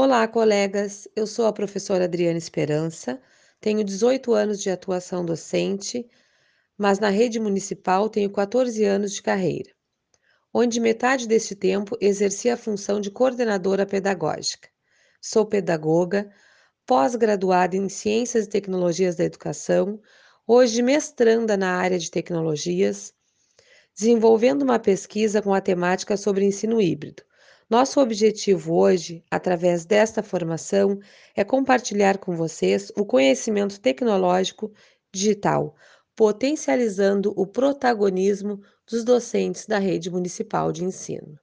Olá, colegas. Eu sou a professora Adriana Esperança, tenho 18 anos de atuação docente, mas na rede municipal tenho 14 anos de carreira, onde metade deste tempo exerci a função de coordenadora pedagógica. Sou pedagoga, pós-graduada em Ciências e Tecnologias da Educação, hoje mestranda na área de tecnologias, desenvolvendo uma pesquisa com a temática sobre ensino híbrido nosso objetivo hoje, através desta formação, é compartilhar com vocês o conhecimento tecnológico digital, potencializando o protagonismo dos docentes da rede municipal de ensino.